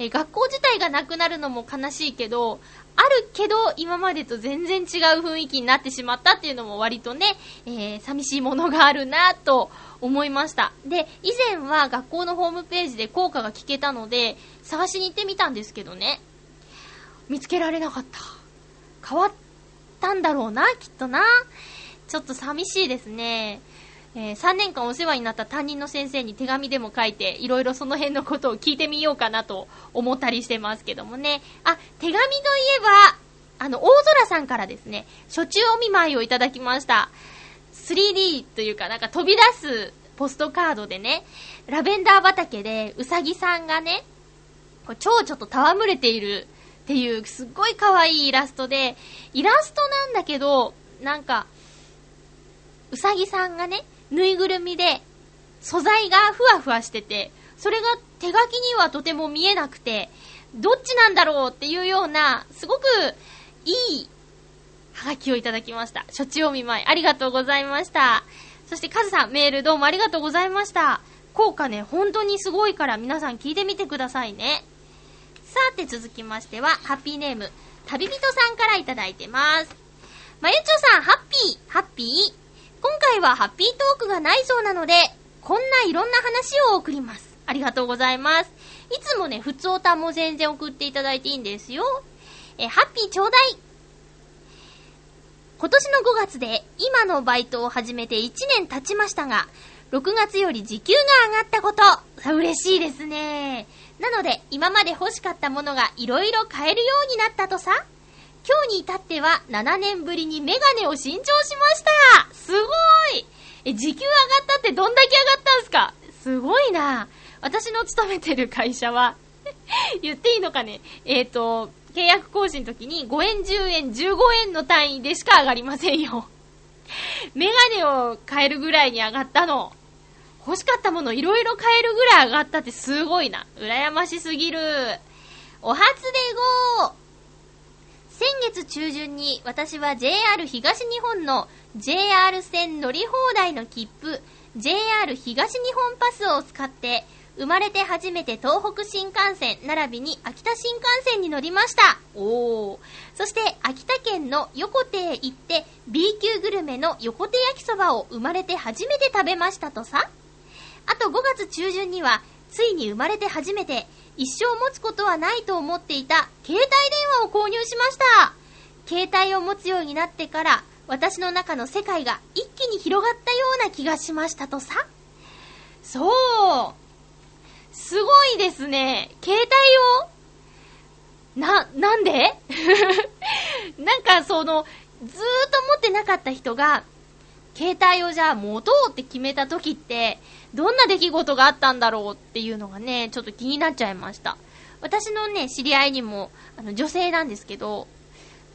え学校自体がなくなるのも悲しいけど、あるけど、今までと全然違う雰囲気になってしまったっていうのも割とね、えー、寂しいものがあるなと思いました。で、以前は学校のホームページで効果が聞けたので、探しに行ってみたんですけどね、見つけられなかった。変わったんだろうな、きっとな。ちょっと寂しいですね。えー、3年間お世話になった担任の先生に手紙でも書いて、いろいろその辺のことを聞いてみようかなと思ったりしてますけどもね。あ、手紙といえば、あの、大空さんからですね、初中お見舞いをいただきました。3D というか、なんか飛び出すポストカードでね、ラベンダー畑でうさぎさんがね、超ちょっと戯れているっていうすっごい可愛いイラストで、イラストなんだけど、なんか、うさぎさんがね、ぬいぐるみで、素材がふわふわしてて、それが手書きにはとても見えなくて、どっちなんだろうっていうような、すごくいい、はがきをいただきました。処置お見舞い、ありがとうございました。そして、カズさん、メールどうもありがとうございました。効果ね、本当にすごいから皆さん聞いてみてくださいね。さて続きましては、ハッピーネーム、旅人さんからいただいてます。まゆちょさん、ハッピー、ハッピー。今回はハッピートークがないそうなので、こんないろんな話を送ります。ありがとうございます。いつもね、普通歌も全然送っていただいていいんですよ。え、ハッピーちょうだい。今年の5月で今のバイトを始めて1年経ちましたが、6月より時給が上がったこと、嬉しいですね。なので、今まで欲しかったものが色々買えるようになったとさ。今日に至っては7年ぶりにメガネを新調しましたすごいえ、時給上がったってどんだけ上がったんすか？すごいな私の勤めてる会社は 言っていいのかね？えっ、ー、と、契約更新の時に5円、10円、15円の単位でしか上がりませんよ。メガネを買えるぐらいに上がったの。欲しかったものいろいろ買えるぐらい上がったってすごいな。羨ましすぎる。お初でごー中旬に私は JR 東日本の JR 線乗り放題の切符 JR 東日本パスを使って生まれて初めて東北新幹線並びに秋田新幹線に乗りました。おー。そして秋田県の横手へ行って B 級グルメの横手焼きそばを生まれて初めて食べましたとさ。あと5月中旬にはついに生まれて初めて一生持つことはないと思っていた携帯電話を購入しました。携帯を持つようになってから、私の中の世界が一気に広がったような気がしましたとさ。そう。すごいですね。携帯を、な、なんで？なんかその、ずーっと持ってなかった人が、携帯をじゃあ持とうって決めた時って、どんな出来事があったんだろうっていうのがね、ちょっと気になっちゃいました。私のね、知り合いにも、あの、女性なんですけど、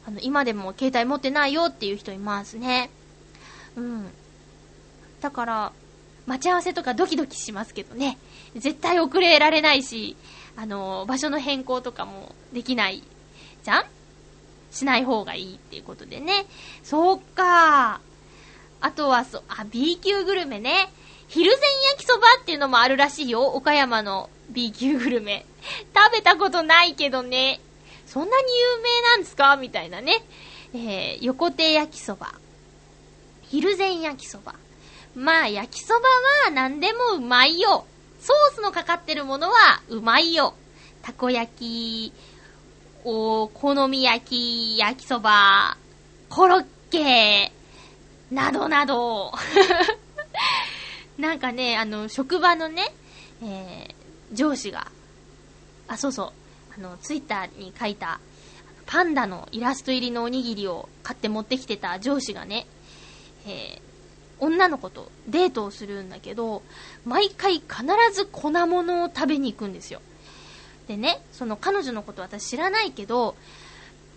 あの、今でも携帯持ってないよっていう人いますね。うん。だから、待ち合わせとかドキドキしますけどね。絶対遅れられないし、あの、場所の変更とかもできないじゃん？しない方がいいっていうことでね。そっかあとはそ、あ、B 級グルメね。昼前焼きそばっていうのもあるらしいよ。岡山の B 級グルメ。食べたことないけどね。そんなに有名なんですか？みたいなね。えー、横手焼きそば。昼前焼きそば。まあ、焼きそばは何でもうまいよ。ソースのかかってるものはうまいよ。たこ焼き、お好み焼き、焼きそば、コロッケ、などなど。なんかね、あの、職場のね、えー、上司が、あ、そうそう、あの、ツイッターに書いた、パンダのイラスト入りのおにぎりを買って持ってきてた上司がね、えー、女の子とデートをするんだけど、毎回必ず粉物を食べに行くんですよ。でね、その彼女のこと私知らないけど、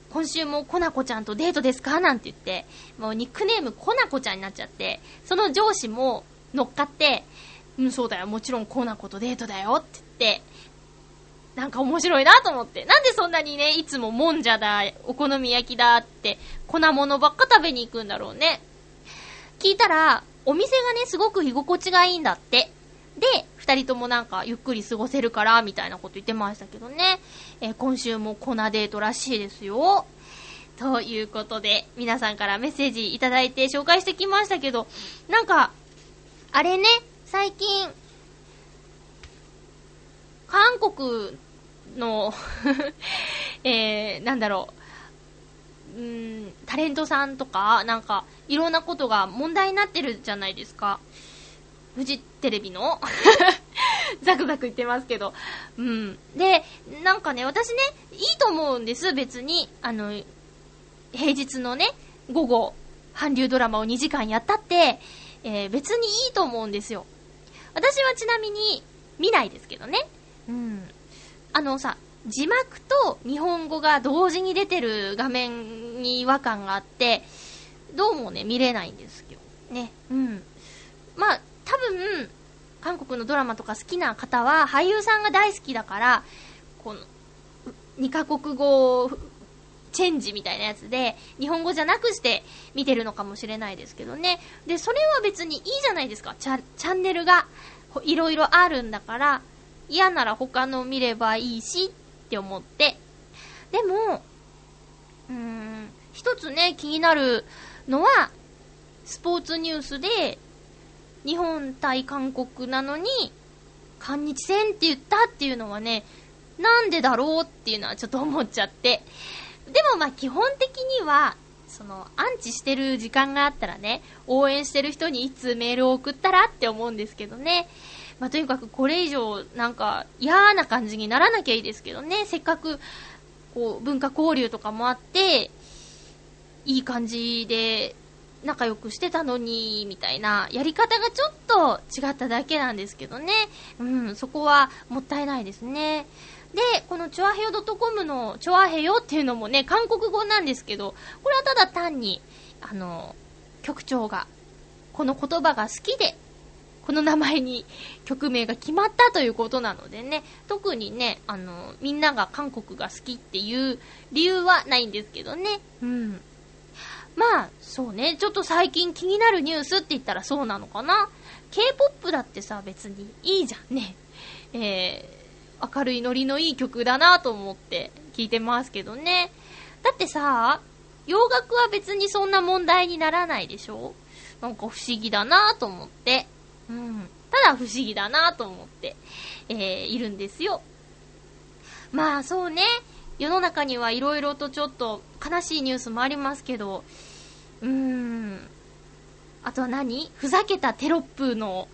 今週もコナコちゃんとデートですか？なんて言って、もうニックネームコナコちゃんになっちゃって、その上司も乗っかって、うん、そうだよ、もちろんコナコとデートだよって言って、なんか面白いなと思って。なんでそんなにね、いつももんじゃだ、お好み焼きだって、粉物ばっか食べに行くんだろうね。聞いたら、お店がね、すごく居心地がいいんだって。で、二人ともなんかゆっくり過ごせるから、みたいなこと言ってましたけどね。えー、今週も粉デートらしいですよ。ということで、皆さんからメッセージいただいて紹介してきましたけど、なんか、あれね、最近、韓国の えー、なんだろう、うん、タレントさんとか、なんか、いろんなことが問題になってるじゃないですか。フジテレビの ザクザク言ってますけど。うん。で、なんかね、私ね、いいと思うんです、別に。あの、平日のね、午後、韓流ドラマを2時間やったって、えー、別にいいと思うんですよ。私はちなみに見ないですけどね。うん。あのさ、字幕と日本語が同時に出てる画面に違和感があって、どうもね、見れないんですよ。ね。うん。まあ、多分、韓国のドラマとか好きな方は、俳優さんが大好きだから、この、2カ国語チェンジみたいなやつで、日本語じゃなくして見てるのかもしれないですけどね。で、それは別にいいじゃないですか。チャチャンネルがいろいろあるんだから、嫌なら他の見ればいいしって思って。でも、うーん、一つね、気になるのは、スポーツニュースで、日本対韓国なのに、韓日戦って言ったっていうのはね、なんでだろうっていうのはちょっと思っちゃって。でもまあ基本的には、その、アンチしてる時間があったらね、応援してる人にいつメールを送ったらって思うんですけどね。まあ、とにかくこれ以上、なんか、嫌な感じにならなきゃいいですけどね。せっかく、こう、文化交流とかもあって、いい感じで、仲良くしてたのに、みたいな、やり方がちょっと違っただけなんですけどね。うん、そこはもったいないですね。で、このチョアヘヨ .com のチョアヘヨっていうのもね、韓国語なんですけど、これはただ単に、あの、局長が、この言葉が好きで、この名前に曲名が決まったということなのでね、特にね、あの、みんなが韓国が好きっていう理由はないんですけどね。うん。まあ、そうね、ちょっと最近気になるニュースって言ったらそうなのかな。K-POP だってさ、別にいいじゃんね。えー、明るいノリのいい曲だなと思って聞いてますけどね。だってさ、洋楽は別にそんな問題にならないでしょ？なんか不思議だなと思って。うん。ただ不思議だなと思って、えー、いるんですよ。まあそうね、世の中にはいろいろとちょっと悲しいニュースもありますけど、うーん。あとは何？ふざけたテロップの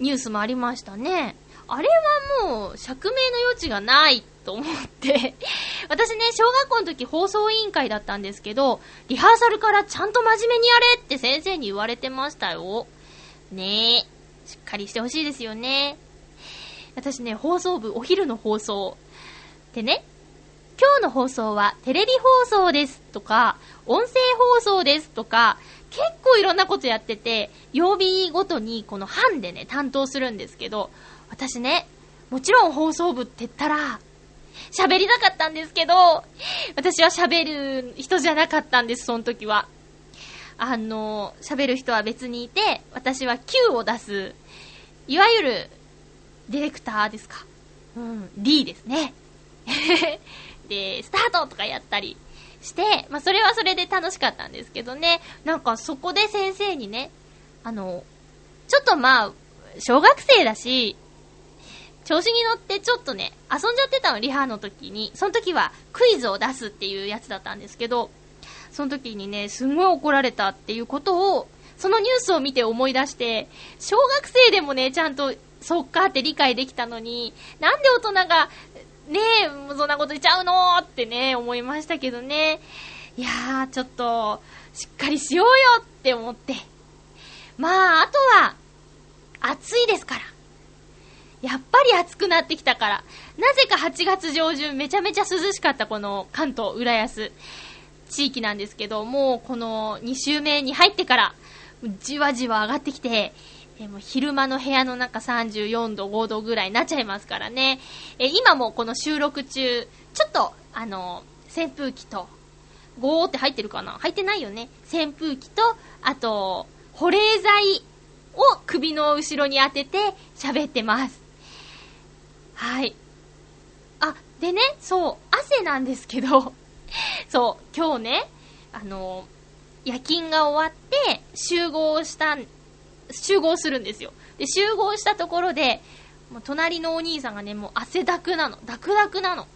ニュースもありましたね。あれはもう、釈明の余地がないと思って 私ね、小学校の時放送委員会だったんですけど、リハーサルからちゃんと真面目にやれって先生に言われてましたよ。ねえ。しっかりしてほしいですよね。私ね、放送部、お昼の放送。でね、今日の放送はテレビ放送ですとか、音声放送ですとか、結構いろんなことやってて、曜日ごとにこの班でね、担当するんですけど、私ね、もちろん放送部って言ったら、喋りたかったんですけど、私は喋る人じゃなかったんです、その時は。あの、喋る人は別にいて、私は Q を出す、いわゆる、ディレクターですか。うん、D ですね。で、スタートとかやったりして、まあ、それはそれで楽しかったんですけどね、なんかそこで先生にね、あの、ちょっとまあ、小学生だし、調子に乗ってちょっとね、遊んじゃってたの、リハの時に。その時はクイズを出すっていうやつだったんですけど、その時にね、すんごい怒られたっていうことを、そのニュースを見て思い出して、小学生でもね、ちゃんと、そっかって理解できたのに、なんで大人が、ねえ、そんなこと言っちゃうのってね、思いましたけどね。いやー、ちょっと、しっかりしようよって思って。まあ、あとは、暑いですから。やっぱり暑くなってきたから。なぜか8月上旬めちゃめちゃ涼しかったこの関東浦安地域なんですけど、もうこの2週目に入ってから、じわじわ上がってきて、えもう昼間の部屋の中34度、5度ぐらいになっちゃいますからね。え今もこの収録中、ちょっと、あの、扇風機と、ゴーって入ってるかな？入ってないよね。扇風機と、あと、保冷剤を首の後ろに当てて喋ってます。はい。あ、でね、そう、汗なんですけど、そう、今日ね、あの、夜勤が終わって集合した集合するんですよ。で、集合したところで、もう隣のお兄さんがね、もう汗だくなの。ダクダクなの。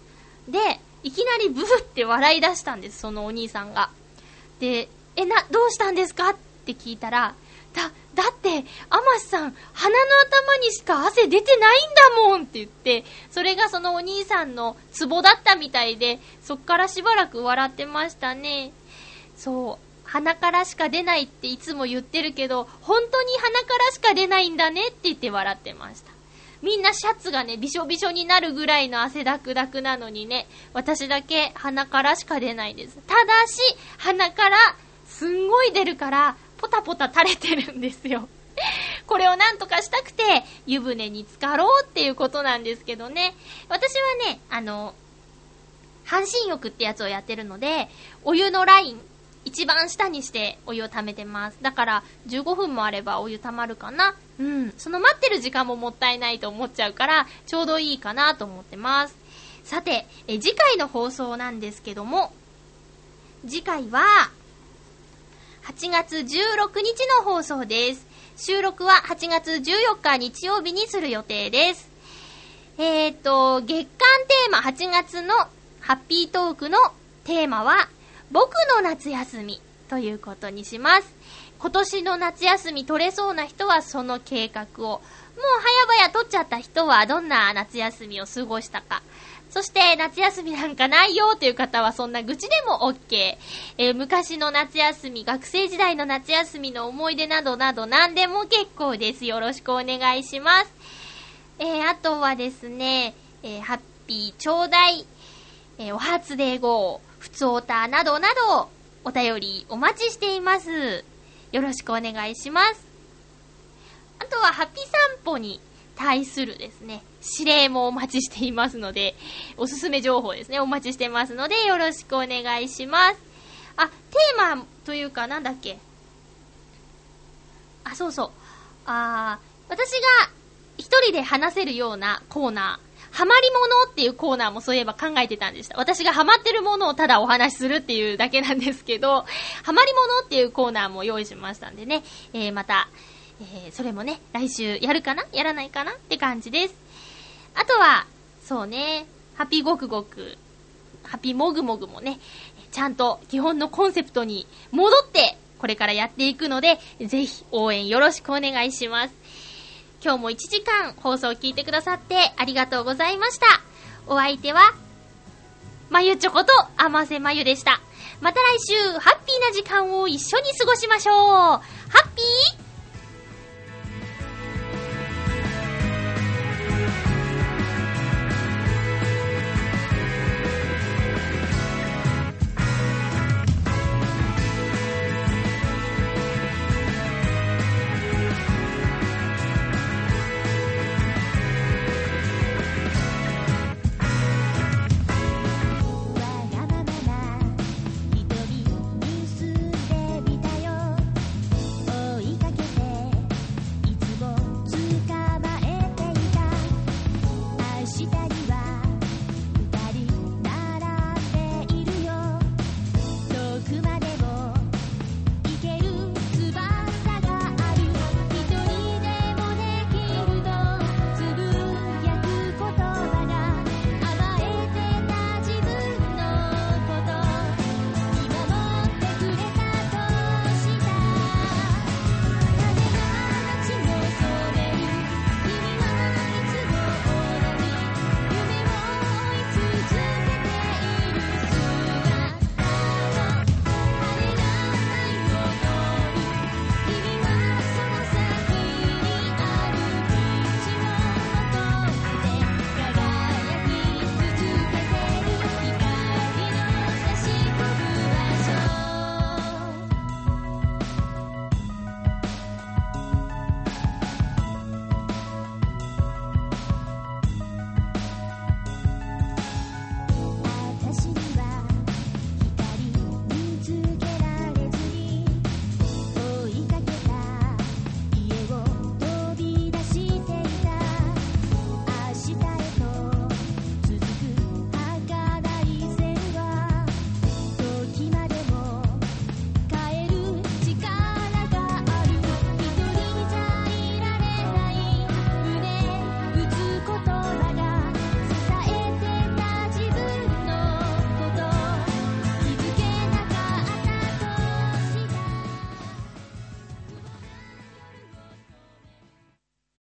で、いきなりブーって笑い出したんです、そのお兄さんが。で、え、な、どうしたんですか？って聞いたら、だ、だって、アマスさん、鼻の頭にしか汗出てないんだもんって言って、それがそのお兄さんのツボだったみたいで、そっからしばらく笑ってましたね。そう。鼻からしか出ないっていつも言ってるけど、本当に鼻からしか出ないんだねって言って笑ってました。みんなシャツがね、びしょびしょになるぐらいの汗だくだくなのにね、私だけ鼻からしか出ないです。ただし、鼻からすんごい出るから、ポタポタ垂れてるんですよ。これをなんとかしたくて、湯船に浸かろうっていうことなんですけどね。私はね、あの、半身浴ってやつをやってるので、お湯のライン、一番下にしてお湯を溜めてます。だから15分もあればお湯溜まるかな。うん。その待ってる時間ももったいないと思っちゃうから、ちょうどいいかなと思ってます。さて、え次回の放送なんですけども、次回は、8月16日の放送です。収録は8月14日日曜日にする予定です。えっ、と、月間テーマ8月のハッピートークのテーマは、僕の夏休みということにします。今年の夏休み取れそうな人はその計画を、もう早々取っちゃった人はどんな夏休みを過ごしたか。そして夏休みなんかないよという方はそんな愚痴でも OK。えー、昔の夏休み、学生時代の夏休みの思い出などなど何でも結構です。よろしくお願いします。えー、あとはですね、えー、ハッピーちょうだい、えお初で号、ふつおたなどなど、お便りお待ちしています。よろしくお願いします。あとは、ハピー散歩に対するですね、指令もお待ちしていますので、おすすめ情報ですね、お待ちしてますので、よろしくお願いします。あ、テーマというか、なんだっけ？あ、そうそう。あ私が一人で話せるようなコーナー、ハマりものっていうコーナーもそういえば考えてたんでした。私がハマってるものをただお話しするっていうだけなんですけど、ハマりものっていうコーナーも用意しましたんでね、えー、また、えー、それもね、来週やるかな？やらないかな？って感じです。あとは、そうね、ハッピーゴクゴク、ハッピーモグモグもね、ちゃんと基本のコンセプトに戻って、これからやっていくので、ぜひ応援よろしくお願いします。今日も1時間放送を聞いてくださってありがとうございました。お相手は、まゆちょこと、あませまゆでした。また来週、ハッピーな時間を一緒に過ごしましょう。ハッピー